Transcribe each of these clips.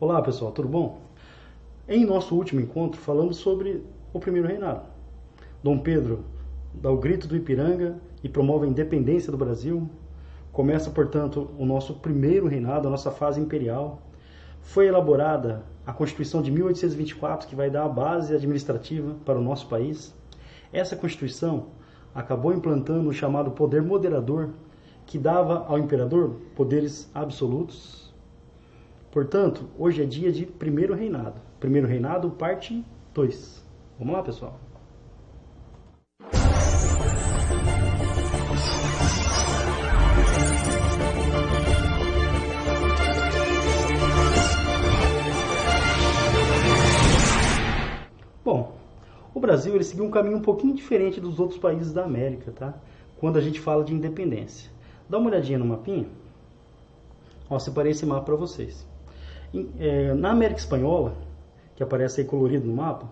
Olá pessoal, tudo bom? Em nosso último encontro falamos sobre o primeiro reinado. Dom Pedro dá o grito do Ipiranga e promove a independência do Brasil. Começa, portanto, o nosso primeiro reinado, a nossa fase imperial. Foi elaborada a Constituição de 1824, que vai dar a base administrativa para o nosso país. Essa Constituição acabou implantando o chamado poder moderador, que dava ao imperador poderes absolutos Portanto, hoje é dia de primeiro reinado. Primeiro reinado, parte 2. Vamos lá, pessoal. Bom, o Brasil ele seguiu um caminho um pouquinho diferente dos outros países da América, tá? Quando a gente fala de independência. Dá uma olhadinha no mapinha. Ó, separei esse mapa para vocês. É, na América Espanhola, que aparece aí colorido no mapa,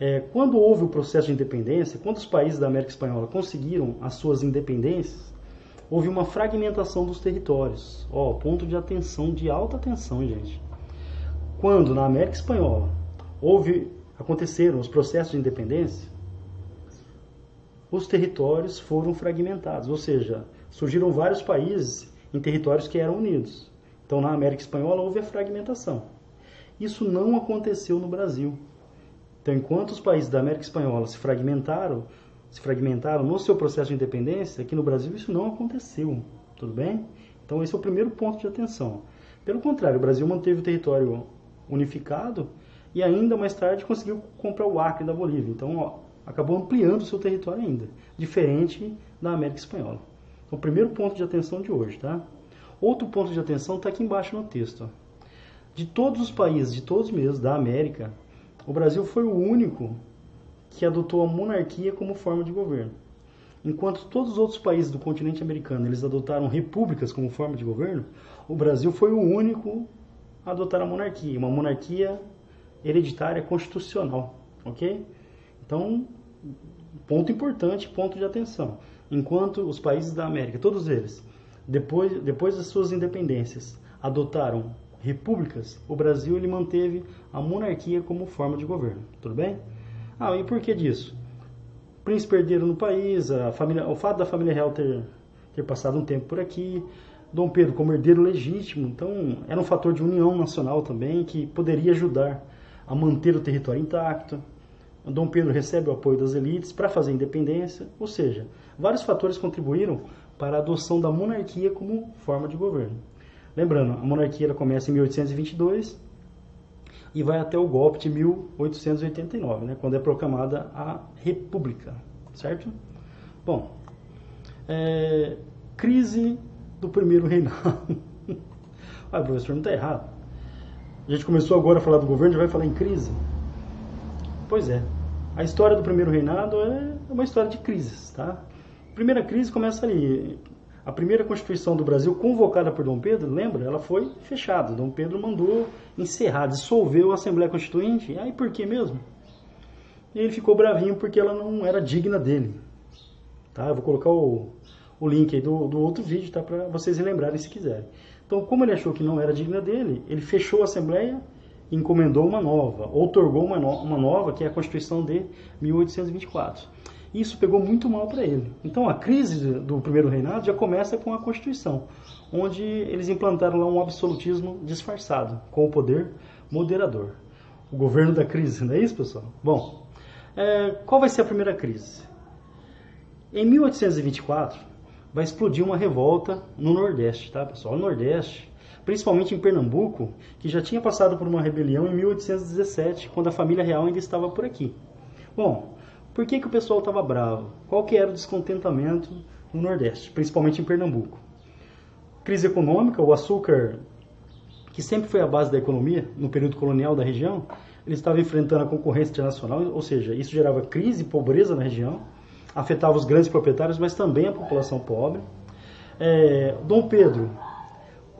é, quando houve o processo de independência, quando os países da América Espanhola conseguiram as suas independências, houve uma fragmentação dos territórios. Ó, ponto de atenção, de alta atenção, gente. Quando na América Espanhola houve, aconteceram os processos de independência, os territórios foram fragmentados, ou seja, surgiram vários países em territórios que eram unidos. Então, na América Espanhola houve a fragmentação. Isso não aconteceu no Brasil. Então, enquanto os países da América Espanhola se fragmentaram, se fragmentaram no seu processo de independência, aqui no Brasil isso não aconteceu. Tudo bem? Então, esse é o primeiro ponto de atenção. Pelo contrário, o Brasil manteve o território unificado e ainda mais tarde conseguiu comprar o Acre da Bolívia. Então, ó, acabou ampliando o seu território ainda, diferente da América Espanhola. Então, o primeiro ponto de atenção de hoje, tá? Outro ponto de atenção está aqui embaixo no texto. De todos os países, de todos mesmo, da América, o Brasil foi o único que adotou a monarquia como forma de governo. Enquanto todos os outros países do continente americano eles adotaram repúblicas como forma de governo, o Brasil foi o único a adotar a monarquia, uma monarquia hereditária constitucional, ok? Então, ponto importante, ponto de atenção. Enquanto os países da América, todos eles, depois, depois das suas independências, adotaram repúblicas, o Brasil ele manteve a monarquia como forma de governo. Tudo bem? Ah, e por que disso? Príncipe herdeiro no país, a família, o fato da família real ter, ter passado um tempo por aqui, Dom Pedro como herdeiro legítimo, então era um fator de união nacional também que poderia ajudar a manter o território intacto. Dom Pedro recebe o apoio das elites para fazer independência, ou seja, vários fatores contribuíram para a adoção da monarquia como forma de governo. Lembrando, a monarquia começa em 1822 e vai até o golpe de 1889, né, quando é proclamada a República, certo? Bom, é, crise do primeiro reinado. ah, professor, não está errado. A gente começou agora a falar do governo, já vai falar em crise? Pois é. A história do primeiro reinado é uma história de crises, tá? Primeira crise começa ali. A primeira Constituição do Brasil, convocada por Dom Pedro, lembra? Ela foi fechada. Dom Pedro mandou encerrar, dissolveu a Assembleia Constituinte. E aí por que mesmo? E ele ficou bravinho porque ela não era digna dele. Tá? Eu vou colocar o, o link aí do, do outro vídeo tá? para vocês lembrarem se quiserem. Então, como ele achou que não era digna dele, ele fechou a Assembleia e encomendou uma nova, outorgou uma, no, uma nova, que é a Constituição de 1824 isso pegou muito mal para ele. Então a crise do primeiro reinado já começa com a Constituição, onde eles implantaram lá um absolutismo disfarçado, com o poder moderador. O governo da crise, não é isso, pessoal? Bom, é, qual vai ser a primeira crise? Em 1824, vai explodir uma revolta no Nordeste, tá, pessoal? No Nordeste, principalmente em Pernambuco, que já tinha passado por uma rebelião em 1817, quando a família real ainda estava por aqui. Bom, por que, que o pessoal estava bravo? Qual que era o descontentamento no Nordeste, principalmente em Pernambuco? Crise econômica, o açúcar, que sempre foi a base da economia no período colonial da região, ele estava enfrentando a concorrência internacional, ou seja, isso gerava crise e pobreza na região, afetava os grandes proprietários, mas também a população pobre. É, Dom Pedro,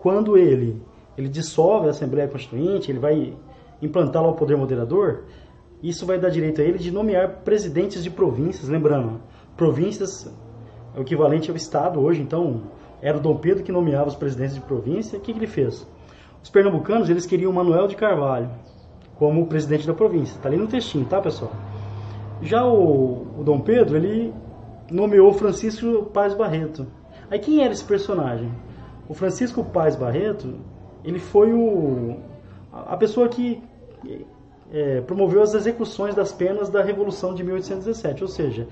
quando ele, ele dissolve a Assembleia Constituinte, ele vai implantar lá o poder moderador, isso vai dar direito a ele de nomear presidentes de províncias, lembrando, províncias é o equivalente ao Estado hoje, então era o Dom Pedro que nomeava os presidentes de província. O que, que ele fez? Os pernambucanos, eles queriam Manuel de Carvalho como presidente da província. Está ali no textinho, tá, pessoal? Já o, o Dom Pedro, ele nomeou Francisco Paz Barreto. Aí quem era esse personagem? O Francisco Paz Barreto, ele foi o, a pessoa que é, promoveu as execuções das penas da Revolução de 1817, ou seja,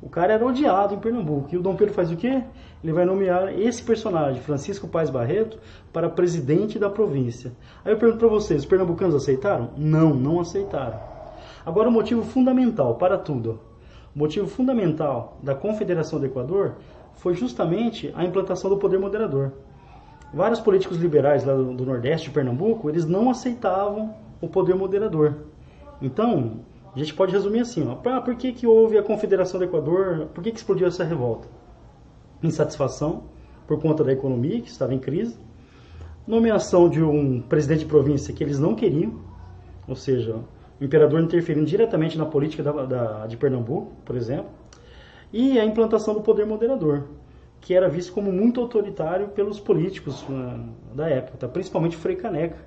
o cara era odiado em Pernambuco. E o Dom Pedro faz o quê? Ele vai nomear esse personagem, Francisco Paz Barreto, para presidente da província. Aí eu pergunto para vocês, os pernambucanos aceitaram? Não, não aceitaram. Agora o motivo fundamental para tudo. O motivo fundamental da Confederação do Equador foi justamente a implantação do poder moderador. Vários políticos liberais lá do, Nordeste de Pernambuco, eles não aceitavam o poder moderador. Então, a gente pode resumir assim, ó, ah, por que, que houve a Confederação do Equador, por que, que explodiu essa revolta? Insatisfação por conta da economia, que estava em crise, nomeação de um presidente de província que eles não queriam, ou seja, o imperador interferindo diretamente na política da, da, de Pernambuco, por exemplo, e a implantação do poder moderador, que era visto como muito autoritário pelos políticos uh, da época, principalmente Frei Caneca,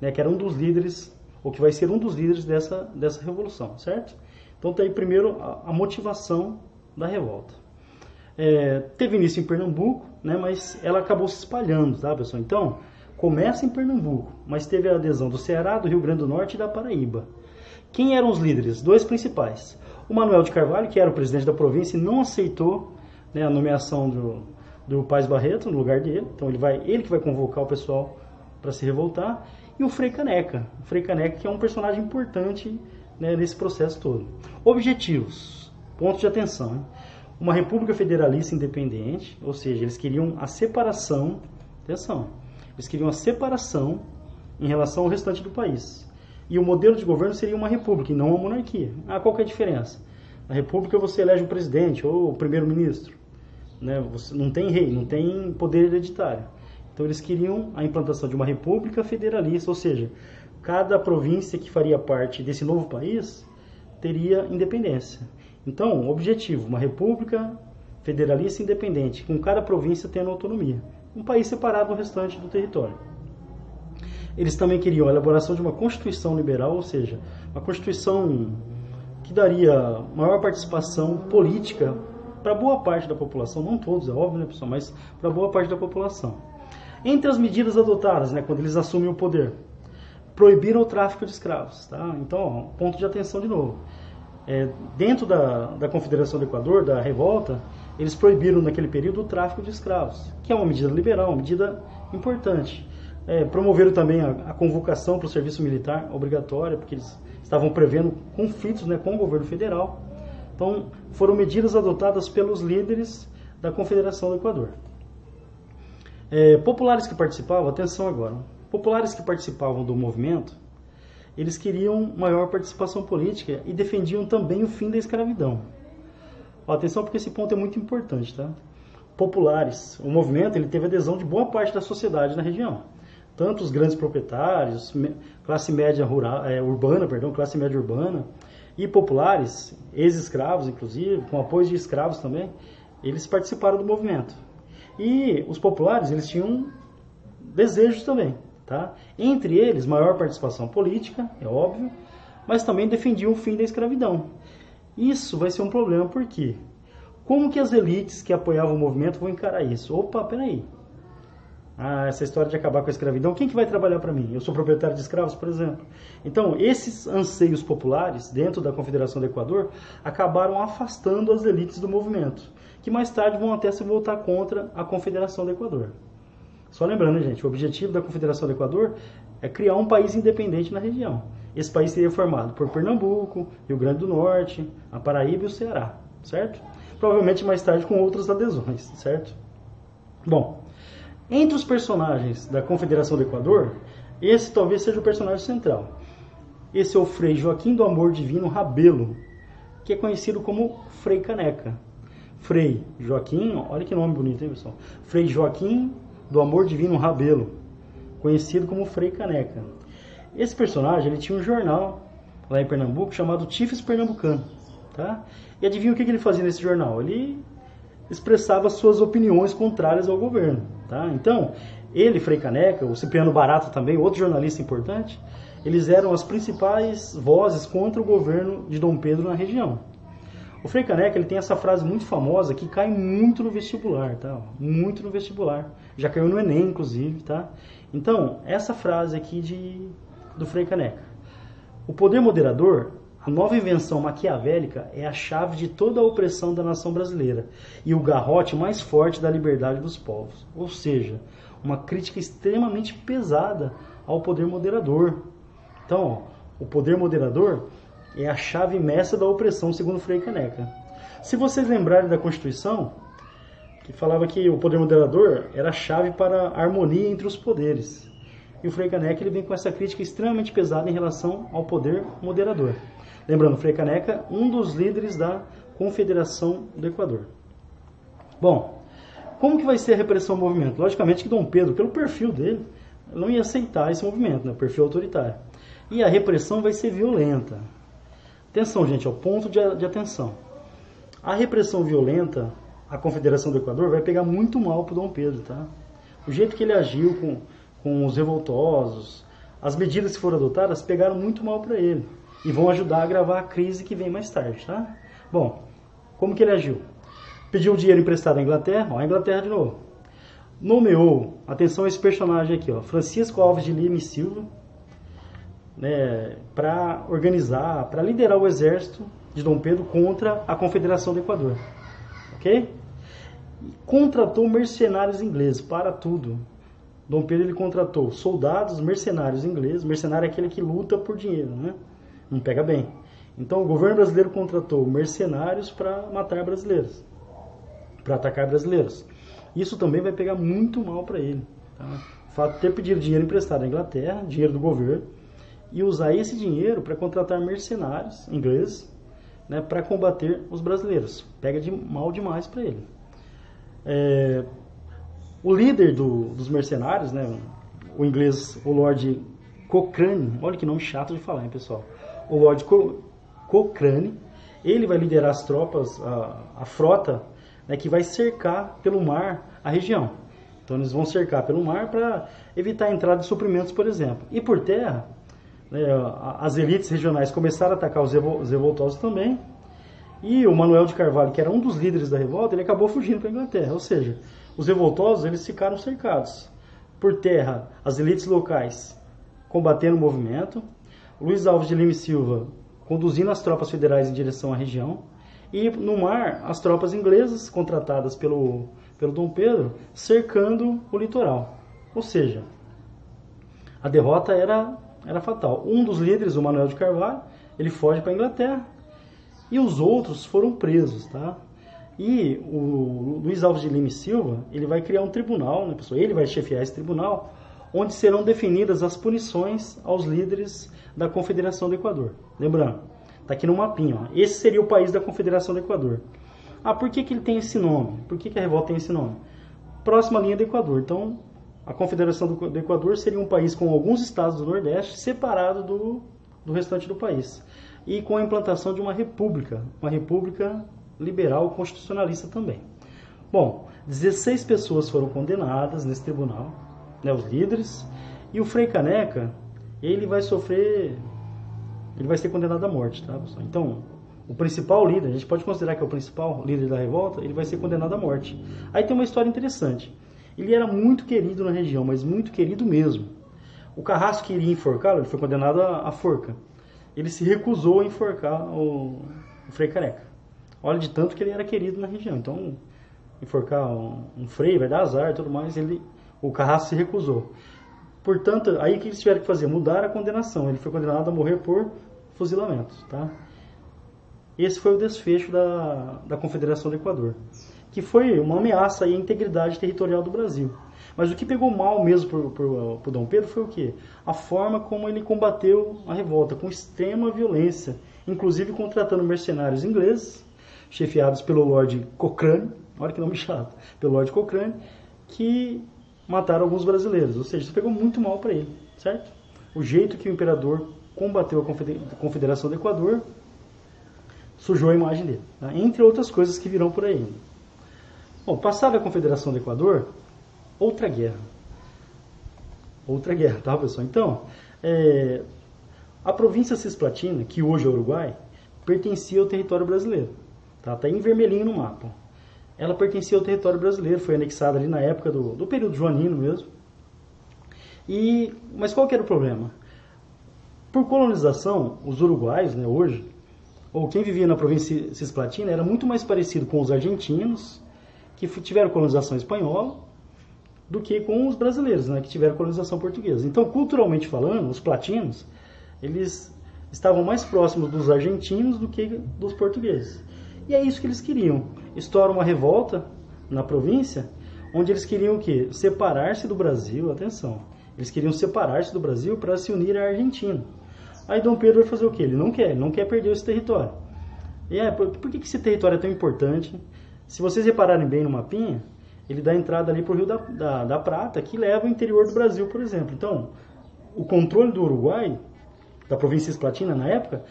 né, que era um dos líderes ou que vai ser um dos líderes dessa, dessa revolução, certo? Então tem tá aí primeiro a, a motivação da revolta. É, teve início em Pernambuco, né, mas ela acabou se espalhando, tá, pessoal? Então, começa em Pernambuco, mas teve a adesão do Ceará, do Rio Grande do Norte e da Paraíba. Quem eram os líderes? Dois principais. O Manuel de Carvalho, que era o presidente da província, não aceitou né, a nomeação do, do Paz Barreto no lugar dele. Então ele vai, ele que vai convocar o pessoal para se revoltar e o Frei Caneca. O Frei Caneca que é um personagem importante né, nesse processo todo. Objetivos, pontos de atenção. Hein? Uma república federalista independente, ou seja, eles queriam a separação, atenção, eles queriam a separação em relação ao restante do país. E o modelo de governo seria uma república e não uma monarquia. Ah, qual é a diferença? Na república você elege o presidente ou o primeiro-ministro. Né? Você não tem rei, não tem poder hereditário. Então eles queriam a implantação de uma república federalista, ou seja, cada província que faria parte desse novo país teria independência. Então, objetivo, uma república federalista independente, com cada província tendo autonomia. Um país separado do restante do território. Eles também queriam a elaboração de uma constituição liberal, ou seja, uma constituição que daria maior participação política para boa parte da população, não todos, é óbvio, né, pessoal, mas para boa parte da população. Entre as medidas adotadas, né, quando eles assumem o poder, proibiram o tráfico de escravos. Tá? Então, ponto de atenção de novo. É, dentro da, da Confederação do Equador, da revolta, eles proibiram naquele período o tráfico de escravos, que é uma medida liberal, uma medida importante. É, promoveram também a, a convocação para o serviço militar obrigatório, porque eles estavam prevendo conflitos né, com o governo federal. Então, foram medidas adotadas pelos líderes da Confederação do Equador. É, populares que participavam, atenção agora, populares que participavam do movimento, eles queriam maior participação política e defendiam também o fim da escravidão. Atenção porque esse ponto é muito importante, tá? Populares, o movimento ele teve adesão de boa parte da sociedade na região, tanto os grandes proprietários, classe média rural, é, urbana, perdão, classe média urbana e populares, ex-escravos inclusive, com apoio de escravos também, eles participaram do movimento. E os populares, eles tinham desejos também, tá? Entre eles, maior participação política, é óbvio, mas também defendiam o fim da escravidão. Isso vai ser um problema, por quê? Como que as elites que apoiavam o movimento vão encarar isso? Opa, peraí. Ah, essa história de acabar com a escravidão, quem que vai trabalhar para mim? Eu sou proprietário de escravos, por exemplo. Então, esses anseios populares dentro da Confederação do Equador acabaram afastando as elites do movimento que mais tarde vão até se voltar contra a Confederação do Equador. Só lembrando, gente, o objetivo da Confederação do Equador é criar um país independente na região. Esse país seria formado por Pernambuco, Rio Grande do Norte, a Paraíba e o Ceará, certo? Provavelmente mais tarde com outras adesões, certo? Bom, entre os personagens da Confederação do Equador, esse talvez seja o personagem central. Esse é o Frei Joaquim do Amor Divino Rabelo, que é conhecido como Frei Caneca. Frei Joaquim, olha que nome bonito, hein, pessoal? Frei Joaquim do Amor Divino Rabelo, conhecido como Frei Caneca. Esse personagem, ele tinha um jornal lá em Pernambuco chamado Tifes Pernambucano, tá? E adivinha o que ele fazia nesse jornal? Ele expressava suas opiniões contrárias ao governo, tá? Então, ele, Frei Caneca, o Cipriano Barata também, outro jornalista importante, eles eram as principais vozes contra o governo de Dom Pedro na região. O Frei Caneca ele tem essa frase muito famosa que cai muito no vestibular, tá? Muito no vestibular. Já caiu no Enem, inclusive, tá? Então, essa frase aqui de, do Frei Caneca. O poder moderador, a nova invenção maquiavélica, é a chave de toda a opressão da nação brasileira e o garrote mais forte da liberdade dos povos. Ou seja, uma crítica extremamente pesada ao poder moderador, então, ó, o poder moderador é a chave mestra da opressão, segundo Frei Caneca. Se vocês lembrarem da Constituição, que falava que o poder moderador era a chave para a harmonia entre os poderes. E o Frei Caneca ele vem com essa crítica extremamente pesada em relação ao poder moderador. Lembrando, Frei Caneca, um dos líderes da Confederação do Equador. Bom, como que vai ser a repressão ao movimento? Logicamente que Dom Pedro, pelo perfil dele, não ia aceitar esse movimento, né? perfil autoritário. E a repressão vai ser violenta. Atenção, gente, é o ponto de, de atenção. A repressão violenta, a Confederação do Equador vai pegar muito mal para Dom Pedro, tá? O jeito que ele agiu com, com os revoltosos, as medidas que foram adotadas pegaram muito mal para ele e vão ajudar a agravar a crise que vem mais tarde, tá? Bom, como que ele agiu? Pediu dinheiro emprestado à Inglaterra, ó, a Inglaterra de novo. Nomeou, atenção a esse personagem aqui, ó, Francisco Alves de Lima e Silva, né, para organizar, para liderar o exército de Dom Pedro contra a Confederação do Equador. Ok? contratou mercenários ingleses para tudo. Dom Pedro ele contratou soldados, mercenários ingleses. Mercenário é aquele que luta por dinheiro, né? Não pega bem. Então o governo brasileiro contratou mercenários para matar brasileiros, para atacar brasileiros. Isso também vai pegar muito mal para ele. Tá? O fato de ter pedido dinheiro emprestado à Inglaterra, dinheiro do governo, e usar esse dinheiro para contratar mercenários ingleses né, para combater os brasileiros. Pega de mal demais para ele. É, o líder do, dos mercenários, né, o inglês, o Lord Cochrane, olha que nome chato de falar, hein, pessoal? O Lord Co Cochrane, ele vai liderar as tropas, a, a frota, né, que vai cercar pelo mar a região. Então eles vão cercar pelo mar para evitar a entrada de suprimentos, por exemplo. E por terra, né, as elites regionais começaram a atacar os revoltosos também. E o Manuel de Carvalho, que era um dos líderes da revolta, ele acabou fugindo para a Inglaterra. Ou seja, os revoltosos eles ficaram cercados. Por terra, as elites locais combatendo o movimento. Luiz Alves de Lima e Silva conduzindo as tropas federais em direção à região. E no mar, as tropas inglesas contratadas pelo, pelo Dom Pedro cercando o litoral. Ou seja, a derrota era era fatal. Um dos líderes, o Manuel de Carvalho, ele foge para a Inglaterra e os outros foram presos, tá? E o Luiz Alves de Lima e Silva, ele vai criar um tribunal, né, pessoal? Ele vai chefiar esse tribunal, onde serão definidas as punições aos líderes da Confederação do Equador. Lembrando, tá aqui no mapinha, ó. Esse seria o país da Confederação do Equador. Ah, por que, que ele tem esse nome? Por que, que a revolta tem esse nome? Próxima linha do Equador. Então, a Confederação do, Equador seria um país com alguns estados do Nordeste separado do, do restante do país e com a implantação de uma república, uma república liberal constitucionalista também. Bom, 16 pessoas foram condenadas nesse tribunal, né, os líderes, e o Frei Caneca, ele vai sofrer, ele vai ser condenado à morte, tá, pessoal? Então, o principal líder, a gente pode considerar que é o principal líder da revolta, ele vai ser condenado à morte. Aí tem uma história interessante. Ele era muito querido na região, mas muito querido mesmo. O carrasco que iria enforcá-lo, ele foi condenado à forca. Ele se recusou a enforcar o, o Frei Careca. Olha de tanto que ele era querido na região. Então, enforcar um, um frei vai dar azar e tudo mais. Ele, o carrasco se recusou. Portanto, aí o que eles tiveram que fazer? Mudar a condenação. Ele foi condenado a morrer por fuzilamento. Tá? Esse foi o desfecho da, da Confederação do Equador que foi uma ameaça à integridade territorial do Brasil. Mas o que pegou mal mesmo para Dom Pedro foi o quê? A forma como ele combateu a revolta, com extrema violência, inclusive contratando mercenários ingleses, chefiados pelo Lord Cochrane, olha que nome chato, pelo Lord Cochrane, que mataram alguns brasileiros. Ou seja, isso pegou muito mal para ele, certo? O jeito que o imperador combateu a Confederação do Equador sujou a imagem dele, tá? entre outras coisas que virão por aí. Bom, passada a Confederação do Equador, outra guerra. outra guerra, tá pessoal? Então, é, a província Cisplatina, que hoje é Uruguai, pertencia ao território brasileiro. Tá, tá em vermelhinho no mapa. Ela pertencia ao território brasileiro, foi anexada ali na época do, do período joanino mesmo. E, mas qual que era o problema? Por colonização, os uruguaios, né, hoje, ou quem vivia na província Cisplatina, era muito mais parecido com os argentinos, que tiveram colonização espanhola, do que com os brasileiros, né, que tiveram colonização portuguesa. Então, culturalmente falando, os platinos, eles estavam mais próximos dos argentinos do que dos portugueses. E é isso que eles queriam. Estoura uma revolta na província, onde eles queriam o quê? Separar-se do Brasil, atenção. Eles queriam separar-se do Brasil para se unir à Argentina. Aí Dom Pedro vai fazer o quê? Ele não quer, ele não quer perder esse território. E é, por, por que esse território é tão importante? Se vocês repararem bem no mapinha, ele dá entrada ali para o Rio da, da, da, Prata, que leva ao interior do Brasil, por exemplo. Então, o controle do Uruguai, da província Esplatina na época,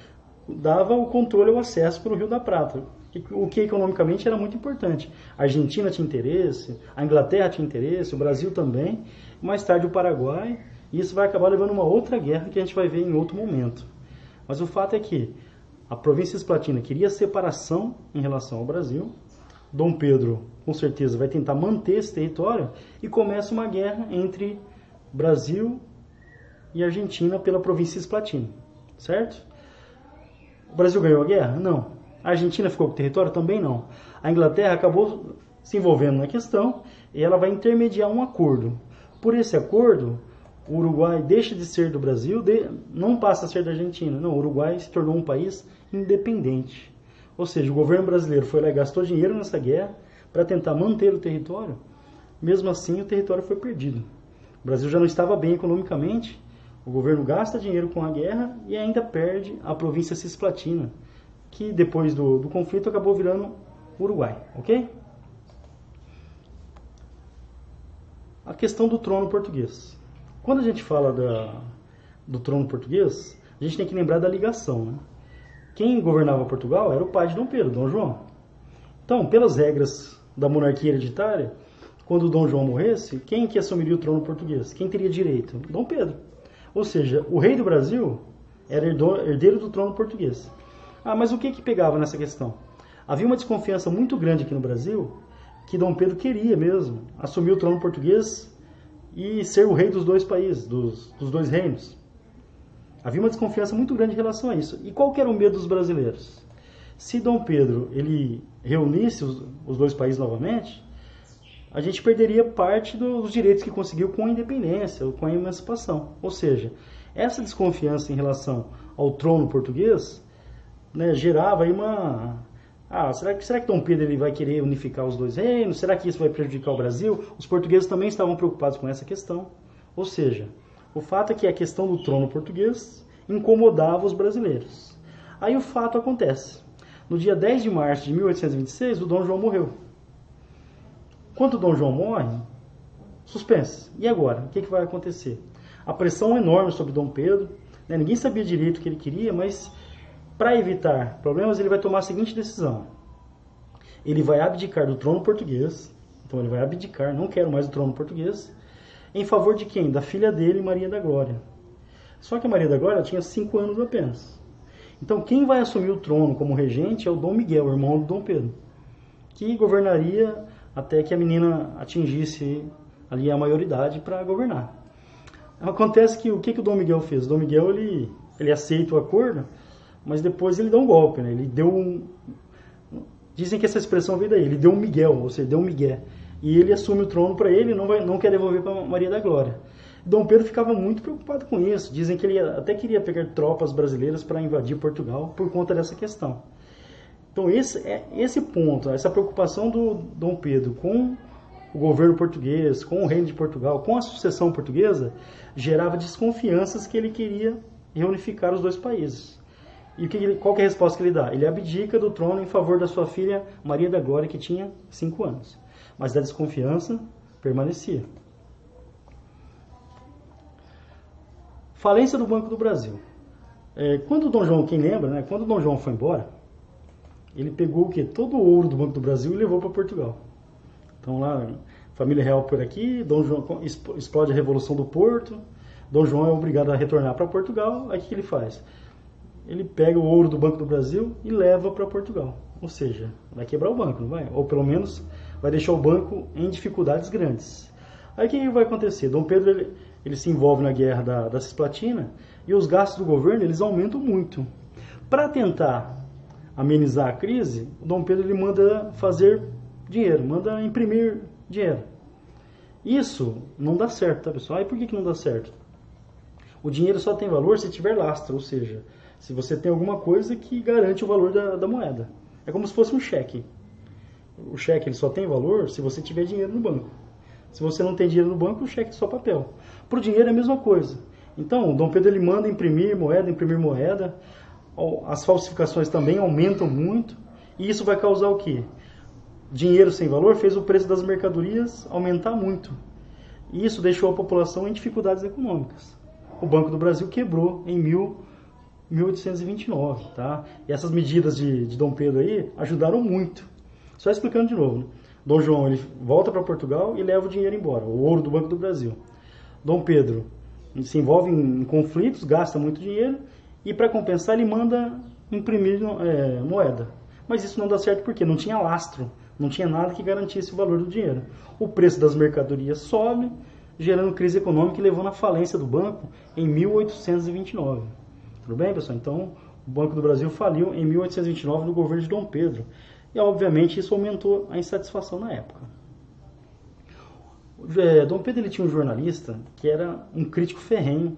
dava o controle, o acesso para o Rio da Prata, o que economicamente era muito importante. A Argentina tinha interesse, a Inglaterra tinha interesse, o Brasil também, mais tarde o Paraguai, e isso vai acabar levando a uma outra guerra que a gente vai ver em outro momento. Mas o fato é que a província Esplatina queria separação em relação ao Brasil, Dom Pedro, com certeza, vai tentar manter esse território e começa uma guerra entre Brasil e Argentina pela província Esplatina, certo? O Brasil ganhou a guerra? Não. A Argentina ficou com o território? Também não. A Inglaterra acabou se envolvendo na questão e ela vai intermediar um acordo. Por esse acordo, o Uruguai deixa de ser do Brasil, de, não passa a ser da Argentina. Não, o Uruguai se tornou um país independente. Ou seja, o governo brasileiro foi lá e gastou dinheiro nessa guerra para tentar manter o território. Mesmo assim, o território foi perdido. O Brasil já não estava bem economicamente. O governo gasta dinheiro com a guerra e ainda perde a província Cisplatina, que depois do, do conflito acabou virando Uruguai, ok? A questão do trono português. Quando a gente fala da, do trono português, a gente tem que lembrar da ligação, né? quem governava Portugal era o pai de Dom Pedro, Dom João. Então, pelas regras da monarquia hereditária, quando Dom João morresse, quem que assumiria o trono português? Quem teria direito? Dom Pedro. Ou seja, o rei do Brasil era herdeiro do trono português. Ah, mas o que que pegava nessa questão? Havia uma desconfiança muito grande aqui no Brasil que Dom Pedro queria mesmo assumir o trono português e ser o rei dos dois países, dos, dos dois reinos. Havia uma desconfiança muito grande em relação a isso. E qual era o medo dos brasileiros? Se Dom Pedro ele reunisse os, os dois países novamente, a gente perderia parte dos direitos que conseguiu com a independência, com a emancipação. Ou seja, essa desconfiança em relação ao trono português né, gerava aí uma... Ah, será que, será que Dom Pedro ele vai querer unificar os dois reinos? Será que isso vai prejudicar o Brasil? Os portugueses também estavam preocupados com essa questão. Ou seja, o fato é que a questão do trono português incomodava os brasileiros. Aí o fato acontece. No dia 10 de março de 1826, o Dom João morreu. Quando o Dom João morre, suspense. E agora? O que, que vai acontecer? A pressão é enorme sobre Dom Pedro. Né? Ninguém sabia direito o que ele queria, mas para evitar problemas, ele vai tomar a seguinte decisão. Ele vai abdicar do trono português. Então ele vai abdicar, não quero mais o trono português em favor de quem? Da filha dele, Maria da Glória. Só que a Maria da Glória tinha cinco anos apenas. Então, quem vai assumir o trono como regente é o Dom Miguel, irmão do Dom Pedro, que governaria até que a menina atingisse ali a maioridade para governar. Acontece que o que, que o Dom Miguel fez? O Dom Miguel ele, ele aceita o acordo, mas depois ele dá um golpe, né? Ele deu um. Dizem que essa expressão veio daí, ele deu um Miguel, ou seja, deu um Miguel e ele assume o trono para ele, não vai, não quer devolver para Maria da Glória. Dom Pedro ficava muito preocupado com isso. Dizem que ele até queria pegar tropas brasileiras para invadir Portugal por conta dessa questão. Então esse é esse ponto, essa preocupação do Dom Pedro com o governo português, com o reino de Portugal, com a sucessão portuguesa, gerava desconfianças que ele queria reunificar os dois países. E que, qual que é a resposta que ele dá? Ele abdica do trono em favor da sua filha Maria da Glória, que tinha cinco anos mas a desconfiança permanecia. Falência do Banco do Brasil. É, quando o Dom João, quem lembra, né, quando o Dom João foi embora, ele pegou o que? Todo o ouro do Banco do Brasil e levou para Portugal. Então lá família real por aqui, Dom João explode a Revolução do Porto, Dom João é obrigado a retornar para Portugal, aí o que ele faz? Ele pega o ouro do Banco do Brasil e leva para Portugal. Ou seja, vai quebrar o banco, não vai? Ou pelo menos vai deixar o banco em dificuldades grandes. Aí o que vai acontecer? Dom Pedro ele, ele se envolve na guerra da, da Cisplatina e os gastos do governo eles aumentam muito. Para tentar amenizar a crise, o Dom Pedro ele manda fazer dinheiro, manda imprimir dinheiro. Isso não dá certo, tá pessoal? Aí por que, que não dá certo? O dinheiro só tem valor se tiver lastro, ou seja, se você tem alguma coisa que garante o valor da, da moeda. É como se fosse um cheque. O cheque ele só tem valor se você tiver dinheiro no banco. Se você não tem dinheiro no banco, o cheque é só papel. Para o dinheiro é a mesma coisa. Então, o Dom Pedro ele manda imprimir moeda, imprimir moeda. As falsificações também aumentam muito. E isso vai causar o quê? Dinheiro sem valor fez o preço das mercadorias aumentar muito. E isso deixou a população em dificuldades econômicas. O Banco do Brasil quebrou em 1829, tá? E essas medidas de, de Dom Pedro aí ajudaram muito. Só explicando de novo. Né? Dom João ele volta para Portugal e leva o dinheiro embora, o ouro do Banco do Brasil. Dom Pedro se envolve em, conflitos, gasta muito dinheiro e para compensar ele manda imprimir é, moeda. Mas isso não dá certo porque não tinha lastro, não tinha nada que garantisse o valor do dinheiro. O preço das mercadorias sobe, gerando crise econômica e levando à falência do banco em 1829. Tudo bem, pessoal? Então, o Banco do Brasil faliu em 1829 no governo de Dom Pedro. E, obviamente, isso aumentou a insatisfação na época. É, Dom Pedro ele tinha um jornalista que era um crítico ferrenho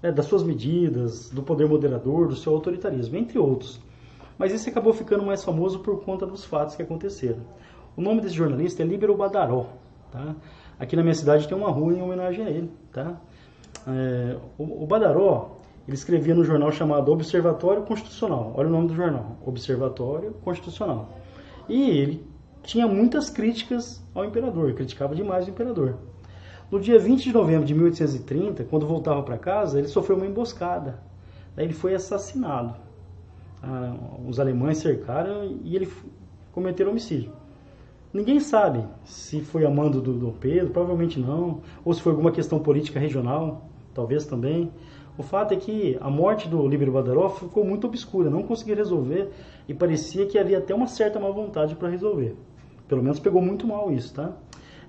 né, das suas medidas, do poder moderador, do seu autoritarismo, entre outros. Mas esse acabou ficando mais famoso por conta dos fatos que aconteceram. O nome desse jornalista é Líbero Badaró. Tá? Aqui na minha cidade tem uma rua em homenagem a ele. Tá? É, o, o Badaró ele escrevia no jornal chamado Observatório Constitucional. Olha o nome do jornal, Observatório Constitucional. E ele tinha muitas críticas ao imperador, criticava demais o imperador. No dia 20 de novembro de 1830, quando voltava para casa, ele sofreu uma emboscada. Daí ele foi assassinado. Ah, os alemães cercaram e ele cometeu homicídio. Ninguém sabe se foi a mando do Dom Pedro, provavelmente não, ou se foi alguma questão política regional, talvez também. O fato é que a morte do Líbero Badaró ficou muito obscura, não conseguia resolver e parecia que havia até uma certa má vontade para resolver. Pelo menos pegou muito mal isso, tá?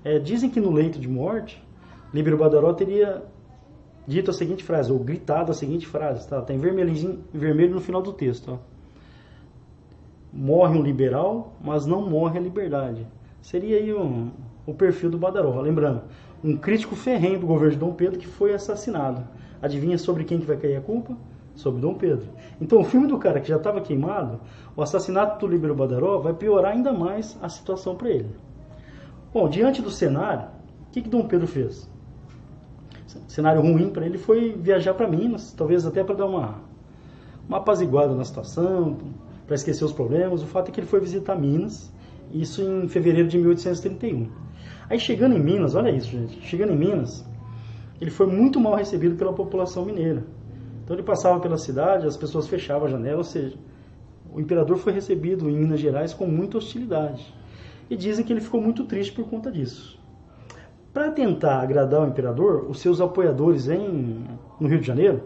É, dizem que no leito de morte, Líbero Badaró teria dito a seguinte frase, ou gritado a seguinte frase, tá? Tem vermelhinho, vermelho no final do texto, ó. Morre um liberal, mas não morre a liberdade. Seria aí um, o perfil do Badaró. Lembrando, um crítico ferrenho do governo de Dom Pedro que foi assassinado. Adivinha sobre quem que vai cair a culpa? Sobre Dom Pedro. Então o filme do cara que já estava queimado, o assassinato do Líbero Badaró vai piorar ainda mais a situação para ele. Bom, diante do cenário, o que, que Dom Pedro fez? Cenário ruim para ele foi viajar para Minas, talvez até para dar uma, uma apaziguada na situação, para esquecer os problemas. O fato é que ele foi visitar Minas, isso em fevereiro de 1831. Aí chegando em Minas, olha isso, gente. Chegando em Minas, ele foi muito mal recebido pela população mineira. Então ele passava pela cidade, as pessoas fechavam a janela, ou seja, o imperador foi recebido em Minas Gerais com muita hostilidade. E dizem que ele ficou muito triste por conta disso. Para tentar agradar o imperador, os seus apoiadores em, no Rio de Janeiro,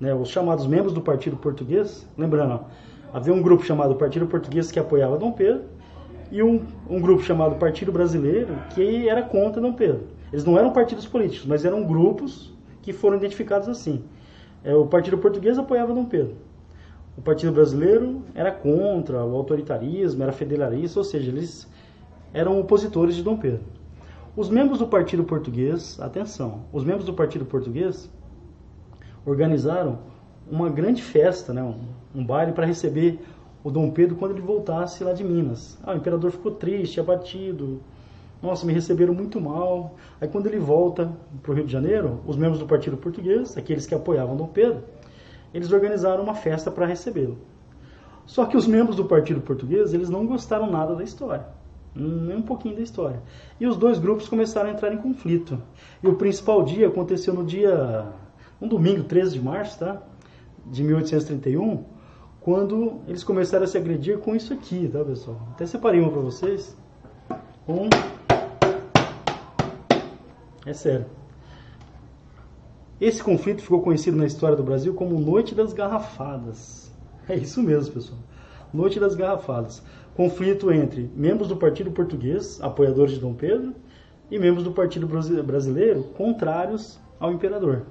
né, os chamados membros do Partido Português, lembrando, havia um grupo chamado Partido Português que apoiava Dom Pedro e um, um grupo chamado Partido Brasileiro que era contra Dom Pedro. Eles não eram partidos políticos, mas eram grupos que foram identificados assim. É, o Partido Português apoiava Dom Pedro. O Partido Brasileiro era contra o autoritarismo, era federalista, ou seja, eles eram opositores de Dom Pedro. Os membros do Partido Português, atenção, os membros do Partido Português organizaram uma grande festa, né, um, um baile para receber o Dom Pedro quando ele voltasse lá de Minas. Ah, o imperador ficou triste, abatido, nossa, me receberam muito mal. Aí quando ele volta para o Rio de Janeiro, os membros do Partido Português, aqueles que apoiavam Dom Pedro, eles organizaram uma festa para recebê-lo. Só que os membros do Partido Português, eles não gostaram nada da história. Nem um pouquinho da história. E os dois grupos começaram a entrar em conflito. E o principal dia aconteceu no dia, um domingo, 13 de março, tá? De 1831, quando eles começaram a se agredir com isso aqui, tá, pessoal? Até separei uma para vocês. Um É sério. Esse conflito ficou conhecido na história do Brasil como Noite das Garrafadas. É isso mesmo, pessoal. Noite das Garrafadas. Conflito entre membros do Partido Português, apoiadores de Dom Pedro, e membros do Partido Brasileiro, contrários ao imperador.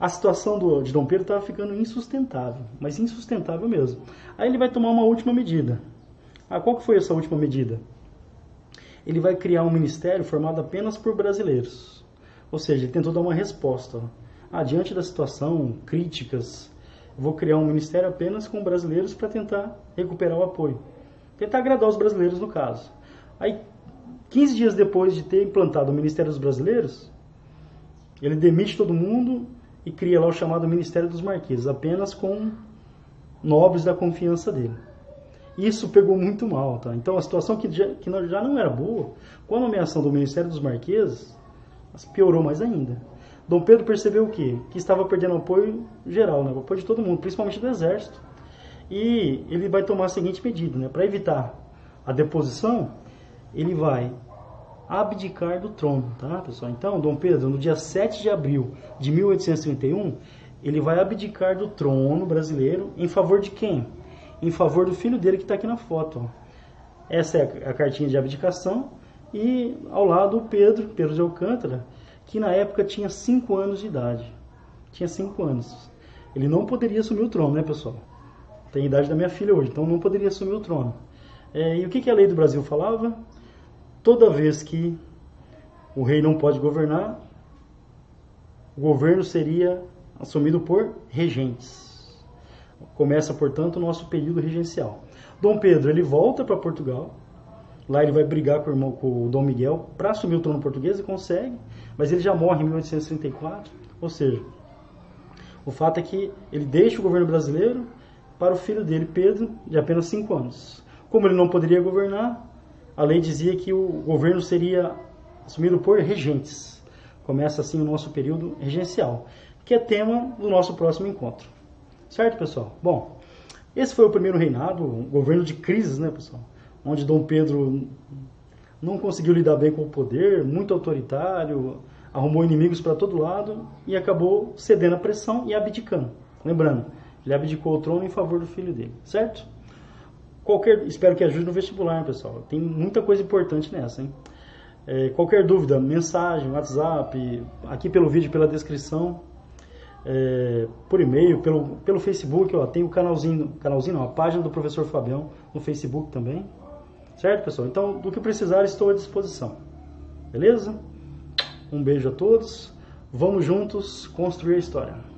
A situação do, de Dom Pedro estava ficando insustentável, mas insustentável mesmo. Aí ele vai tomar uma última medida. Ah, qual que foi essa última medida? Ele vai criar um ministério formado apenas por brasileiros. Ou seja, ele tentou dar uma resposta. Ah, diante da situação, críticas, vou criar um ministério apenas com brasileiros para tentar recuperar o apoio. Tentar agradar os brasileiros, no caso. Aí, 15 dias depois de ter implantado o Ministério dos Brasileiros, ele demite todo mundo e cria lá o chamado Ministério dos Marqueses, apenas com nobres da confiança dele. Isso pegou muito mal, tá? Então a situação que já, que já não era boa, com a nomeação do Ministério dos Marqueses, piorou mais ainda. Dom Pedro percebeu o quê? Que estava perdendo apoio geral, né? o apoio de todo mundo, principalmente do exército. E ele vai tomar a seguinte medida, né? Para evitar a deposição, ele vai abdicar do trono, tá, pessoal? Então, Dom Pedro, no dia 7 de abril de 1831, ele vai abdicar do trono brasileiro em favor de quem? Em favor do filho dele que está aqui na foto. Essa é a cartinha de abdicação e ao lado o Pedro, Pedro de Alcântara, que na época tinha 5 anos de idade. Tinha 5 anos. Ele não poderia assumir o trono, né, pessoal? Tem a idade da minha filha hoje, então não poderia assumir o trono. É, e o que, que a lei do Brasil falava? toda vez que o rei não pode governar, o governo seria assumido por regentes. Começa, portanto, o nosso período regencial. Dom Pedro ele volta para Portugal. Lá ele vai brigar com o, irmão, com o Dom Miguel para assumir o trono português e consegue, mas ele já morre em 1834. Ou seja, o fato é que ele deixa o governo brasileiro para o filho dele, Pedro, de apenas 5 anos. Como ele não poderia governar, a lei dizia que o governo seria assumido por regentes. Começa assim o nosso período regencial, que é tema do nosso próximo encontro. Certo, pessoal? Bom, esse foi o primeiro reinado, um governo de crises, né, pessoal? Onde Dom Pedro não conseguiu lidar bem com o poder, muito autoritário, arrumou inimigos para todo lado e acabou cedendo à pressão e abdicando. Lembrando, ele abdicou o trono em favor do filho dele, certo? Qualquer, espero que ajude no vestibular, pessoal. Tem muita coisa importante nessa, hein? É, qualquer dúvida, mensagem, WhatsApp, aqui pelo vídeo, pela descrição, é, por e-mail, pelo, pelo Facebook, ó, tem o canalzinho, canalzinho não, a página do professor Fabião no Facebook também. Certo, pessoal? Então, do que precisar, estou à disposição. Beleza? Um beijo a todos. Vamos juntos construir a história.